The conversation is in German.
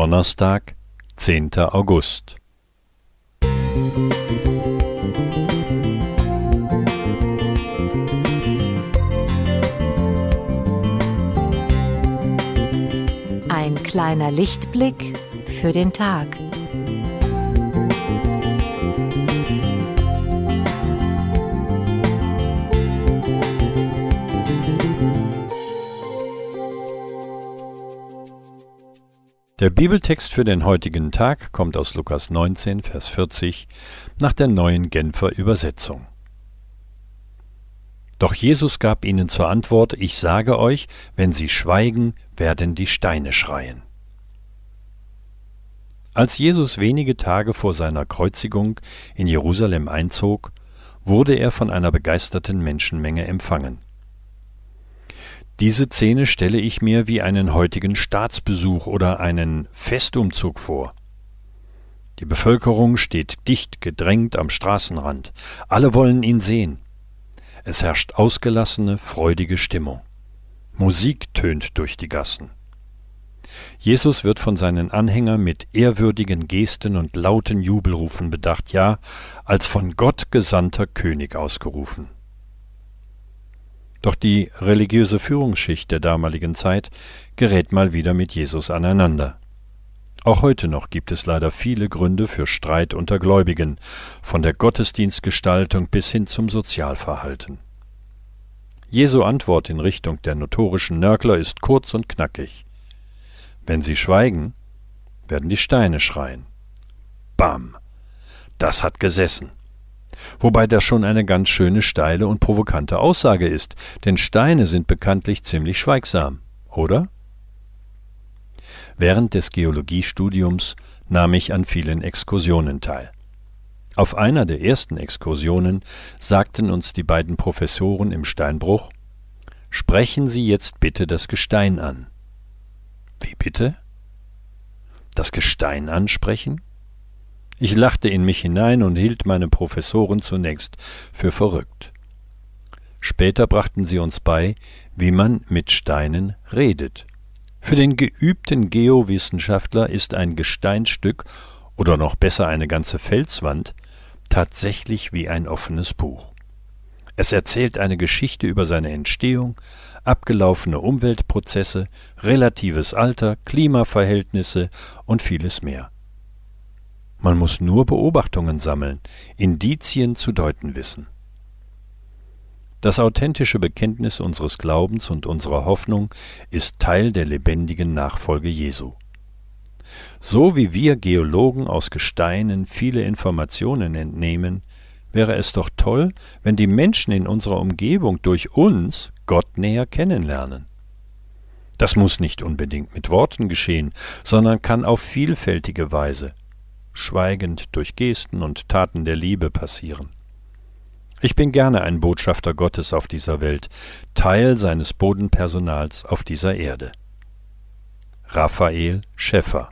Donnerstag, 10. August. Ein kleiner Lichtblick für den Tag. Der Bibeltext für den heutigen Tag kommt aus Lukas 19, Vers 40 nach der neuen Genfer Übersetzung. Doch Jesus gab ihnen zur Antwort, ich sage euch, wenn sie schweigen, werden die Steine schreien. Als Jesus wenige Tage vor seiner Kreuzigung in Jerusalem einzog, wurde er von einer begeisterten Menschenmenge empfangen. Diese Szene stelle ich mir wie einen heutigen Staatsbesuch oder einen Festumzug vor. Die Bevölkerung steht dicht gedrängt am Straßenrand. Alle wollen ihn sehen. Es herrscht ausgelassene, freudige Stimmung. Musik tönt durch die Gassen. Jesus wird von seinen Anhängern mit ehrwürdigen Gesten und lauten Jubelrufen bedacht, ja, als von Gott gesandter König ausgerufen. Doch die religiöse Führungsschicht der damaligen Zeit gerät mal wieder mit Jesus aneinander. Auch heute noch gibt es leider viele Gründe für Streit unter Gläubigen, von der Gottesdienstgestaltung bis hin zum Sozialverhalten. Jesu Antwort in Richtung der notorischen Nörgler ist kurz und knackig. Wenn sie schweigen, werden die Steine schreien. Bam! Das hat gesessen. Wobei das schon eine ganz schöne steile und provokante Aussage ist, denn Steine sind bekanntlich ziemlich schweigsam, oder? Während des Geologiestudiums nahm ich an vielen Exkursionen teil. Auf einer der ersten Exkursionen sagten uns die beiden Professoren im Steinbruch Sprechen Sie jetzt bitte das Gestein an. Wie bitte? Das Gestein ansprechen? Ich lachte in mich hinein und hielt meine Professoren zunächst für verrückt. Später brachten sie uns bei, wie man mit Steinen redet. Für den geübten Geowissenschaftler ist ein Gesteinsstück oder noch besser eine ganze Felswand tatsächlich wie ein offenes Buch. Es erzählt eine Geschichte über seine Entstehung, abgelaufene Umweltprozesse, relatives Alter, Klimaverhältnisse und vieles mehr. Man muss nur Beobachtungen sammeln, Indizien zu deuten wissen. Das authentische Bekenntnis unseres Glaubens und unserer Hoffnung ist Teil der lebendigen Nachfolge Jesu. So wie wir Geologen aus Gesteinen viele Informationen entnehmen, wäre es doch toll, wenn die Menschen in unserer Umgebung durch uns Gott näher kennenlernen. Das muss nicht unbedingt mit Worten geschehen, sondern kann auf vielfältige Weise, schweigend durch Gesten und Taten der Liebe passieren. Ich bin gerne ein Botschafter Gottes auf dieser Welt, Teil seines Bodenpersonals auf dieser Erde. Raphael Schäffer